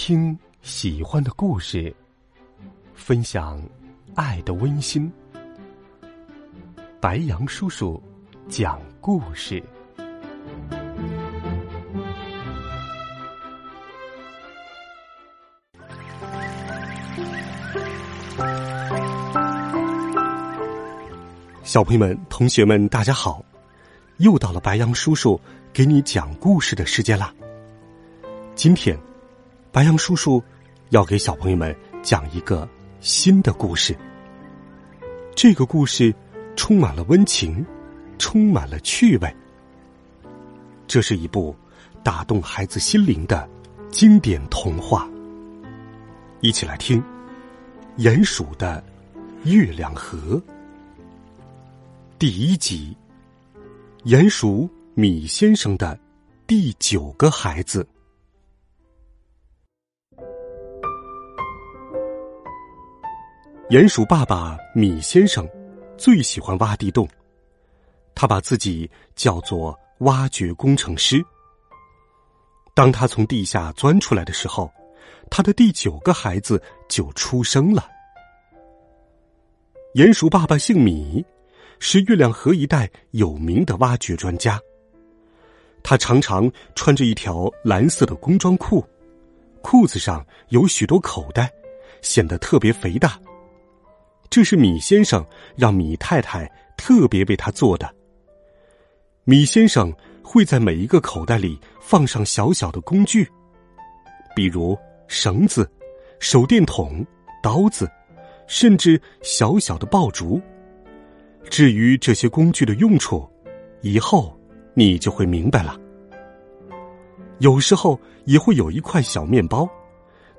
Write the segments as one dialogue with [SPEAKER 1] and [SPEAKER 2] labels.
[SPEAKER 1] 听喜欢的故事，分享爱的温馨。白杨叔叔讲故事。小朋友们、同学们，大家好！又到了白杨叔叔给你讲故事的时间啦。今天，白羊叔叔要给小朋友们讲一个新的故事。这个故事充满了温情，充满了趣味。这是一部打动孩子心灵的经典童话。一起来听《鼹鼠的月亮河》。第一集，鼹鼠米先生的第九个孩子。鼹鼠爸爸米先生最喜欢挖地洞，他把自己叫做挖掘工程师。当他从地下钻出来的时候，他的第九个孩子就出生了。鼹鼠爸爸姓米。是月亮河一带有名的挖掘专家。他常常穿着一条蓝色的工装裤，裤子上有许多口袋，显得特别肥大。这是米先生让米太太特别为他做的。米先生会在每一个口袋里放上小小的工具，比如绳子、手电筒、刀子，甚至小小的爆竹。至于这些工具的用处，以后你就会明白了。有时候也会有一块小面包，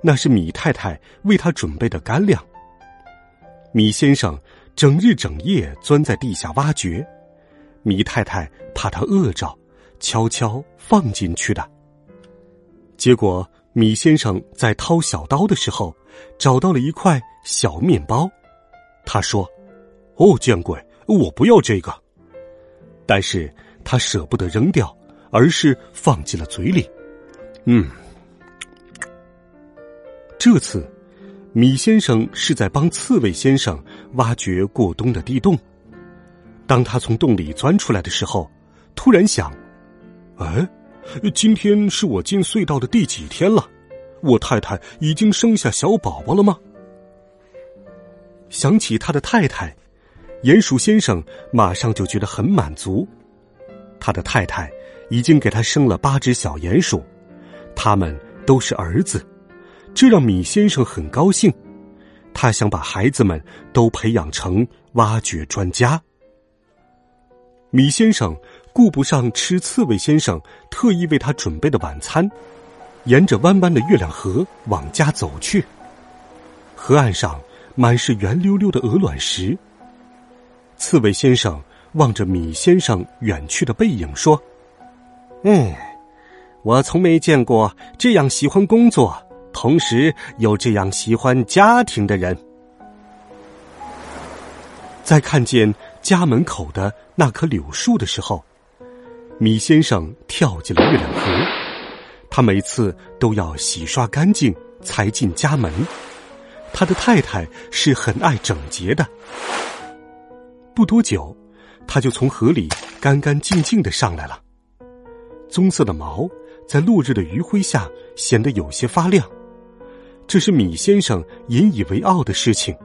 [SPEAKER 1] 那是米太太为他准备的干粮。米先生整日整夜钻在地下挖掘，米太太怕他饿着，悄悄放进去的。结果，米先生在掏小刀的时候，找到了一块小面包。他说：“哦，见鬼！”我不要这个，但是他舍不得扔掉，而是放进了嘴里。嗯，这次米先生是在帮刺猬先生挖掘过冬的地洞。当他从洞里钻出来的时候，突然想：哎，今天是我进隧道的第几天了？我太太已经生下小宝宝了吗？想起他的太太。鼹鼠先生马上就觉得很满足，他的太太已经给他生了八只小鼹鼠，他们都是儿子，这让米先生很高兴。他想把孩子们都培养成挖掘专家。米先生顾不上吃刺猬先生特意为他准备的晚餐，沿着弯弯的月亮河往家走去。河岸上满是圆溜溜的鹅卵石。刺猬先生望着米先生远去的背影说：“嗯，我从没见过这样喜欢工作，同时又这样喜欢家庭的人。”在看见家门口的那棵柳树的时候，米先生跳进了月亮河。他每次都要洗刷干净才进家门。他的太太是很爱整洁的。不多久，他就从河里干干净净的上来了。棕色的毛在落日的余晖下显得有些发亮，这是米先生引以为傲的事情。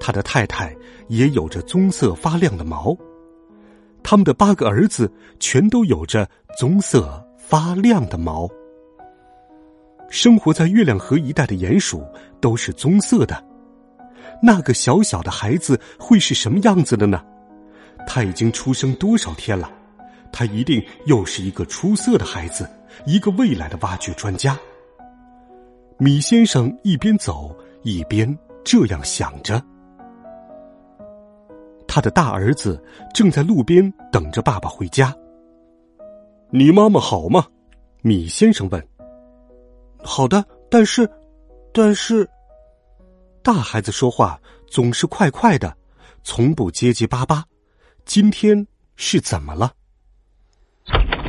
[SPEAKER 1] 他的太太也有着棕色发亮的毛，他们的八个儿子全都有着棕色发亮的毛。生活在月亮河一带的鼹鼠都是棕色的。那个小小的孩子会是什么样子的呢？他已经出生多少天了？他一定又是一个出色的孩子，一个未来的挖掘专家。米先生一边走一边这样想着。他的大儿子正在路边等着爸爸回家。你妈妈好吗？米先生问。好的，但是，但是。大孩子说话总是快快的，从不结结巴巴。今天是怎么了？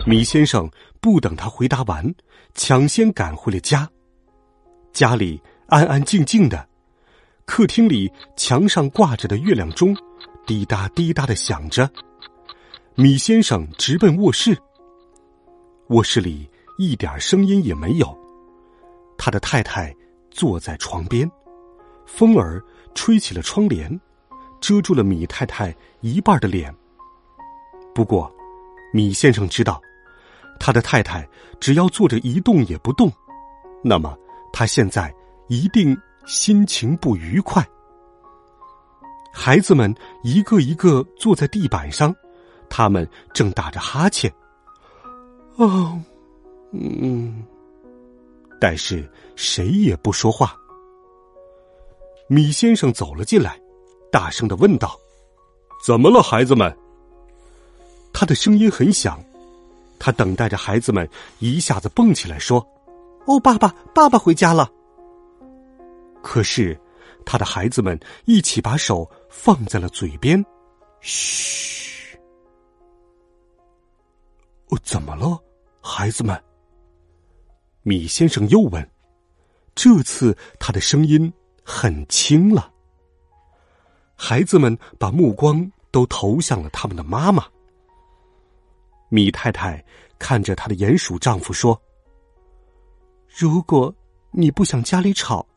[SPEAKER 1] 米先生不等他回答完，抢先赶回了家。家里安安静静的，客厅里墙上挂着的月亮钟滴答滴答的响着。米先生直奔卧室，卧室里一点声音也没有。他的太太坐在床边，风儿吹起了窗帘，遮住了米太太一半的脸。不过，米先生知道，他的太太只要坐着一动也不动，那么他现在一定心情不愉快。孩子们一个一个坐在地板上。他们正打着哈欠，哦，嗯，但是谁也不说话。米先生走了进来，大声的问道：“怎么了，孩子们？”他的声音很响，他等待着孩子们一下子蹦起来说：“哦，爸爸，爸爸回家了。”可是，他的孩子们一起把手放在了嘴边，嘘。哦，怎么了，孩子们？米先生又问。这次他的声音很轻了。孩子们把目光都投向了他们的妈妈。米太太看着她的鼹鼠丈夫说：“如果你不想家里吵，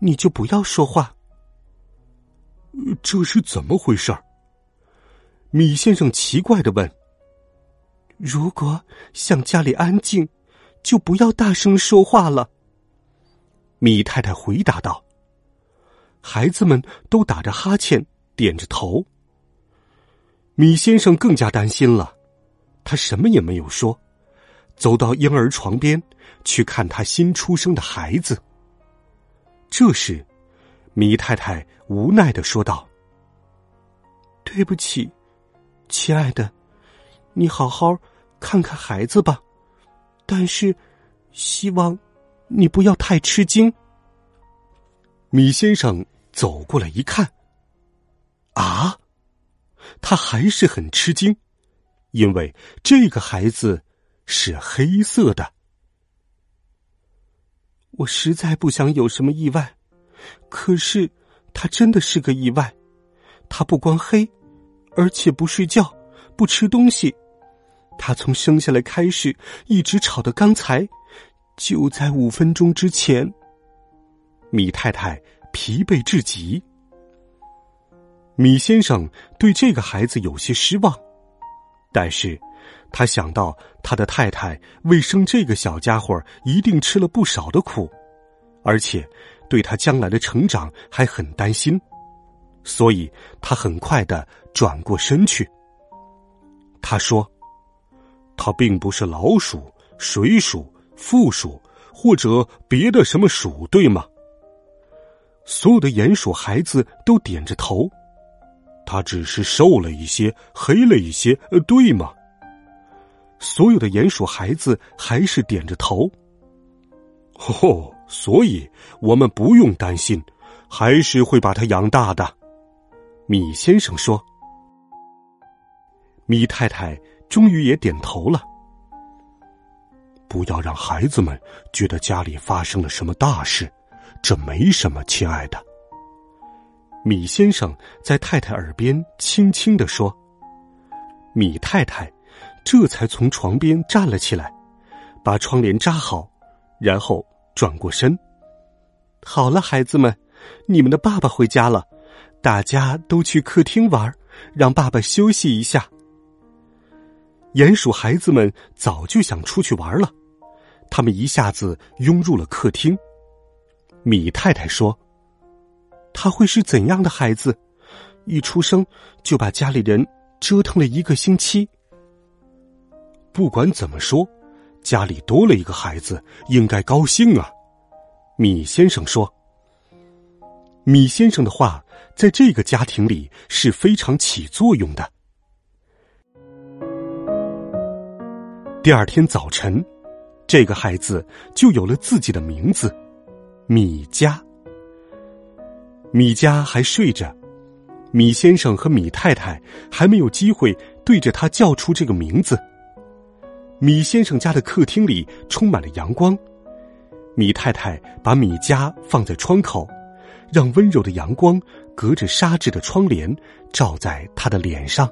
[SPEAKER 1] 你就不要说话。”这是怎么回事？米先生奇怪的问。如果想家里安静，就不要大声说话了。”米太太回答道。孩子们都打着哈欠，点着头。米先生更加担心了，他什么也没有说，走到婴儿床边去看他新出生的孩子。这时，米太太无奈的说道：“对不起，亲爱的。”你好好看看孩子吧，但是希望你不要太吃惊。米先生走过来一看，啊，他还是很吃惊，因为这个孩子是黑色的。我实在不想有什么意外，可是他真的是个意外。他不光黑，而且不睡觉，不吃东西。他从生下来开始，一直吵到刚才，就在五分钟之前。米太太疲惫至极。米先生对这个孩子有些失望，但是，他想到他的太太为生这个小家伙一定吃了不少的苦，而且对他将来的成长还很担心，所以他很快的转过身去。他说。他并不是老鼠、水鼠、负鼠或者别的什么鼠，对吗？所有的鼹鼠孩子都点着头。他只是瘦了一些，黑了一些，呃，对吗？所有的鼹鼠孩子还是点着头。哦，所以我们不用担心，还是会把它养大的。米先生说。米太太。终于也点头了。不要让孩子们觉得家里发生了什么大事，这没什么，亲爱的。米先生在太太耳边轻轻的说。米太太这才从床边站了起来，把窗帘扎好，然后转过身。好了，孩子们，你们的爸爸回家了，大家都去客厅玩，让爸爸休息一下。鼹鼠孩子们早就想出去玩了，他们一下子拥入了客厅。米太太说：“他会是怎样的孩子？一出生就把家里人折腾了一个星期。不管怎么说，家里多了一个孩子，应该高兴啊。”米先生说：“米先生的话在这个家庭里是非常起作用的。”第二天早晨，这个孩子就有了自己的名字——米佳。米佳还睡着，米先生和米太太还没有机会对着他叫出这个名字。米先生家的客厅里充满了阳光，米太太把米家放在窗口，让温柔的阳光隔着纱质的窗帘照在她的脸上。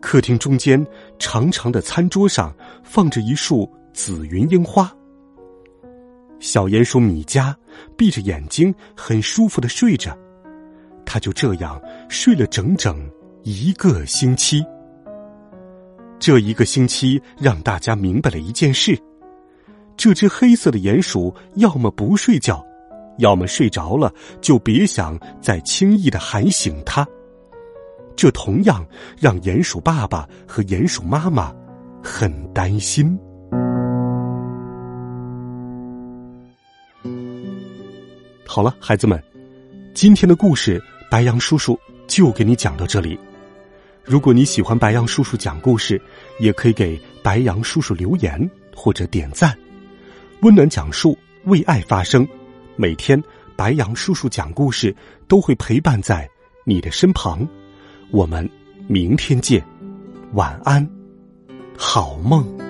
[SPEAKER 1] 客厅中间长长的餐桌上放着一束紫云樱花。小鼹鼠米家闭着眼睛，很舒服的睡着，他就这样睡了整整一个星期。这一个星期让大家明白了一件事：这只黑色的鼹鼠要么不睡觉，要么睡着了就别想再轻易的喊醒它。这同样让鼹鼠爸爸和鼹鼠妈妈很担心。好了，孩子们，今天的故事白杨叔叔就给你讲到这里。如果你喜欢白杨叔叔讲故事，也可以给白杨叔叔留言或者点赞。温暖讲述，为爱发声。每天白杨叔叔讲故事都会陪伴在你的身旁。我们明天见，晚安，好梦。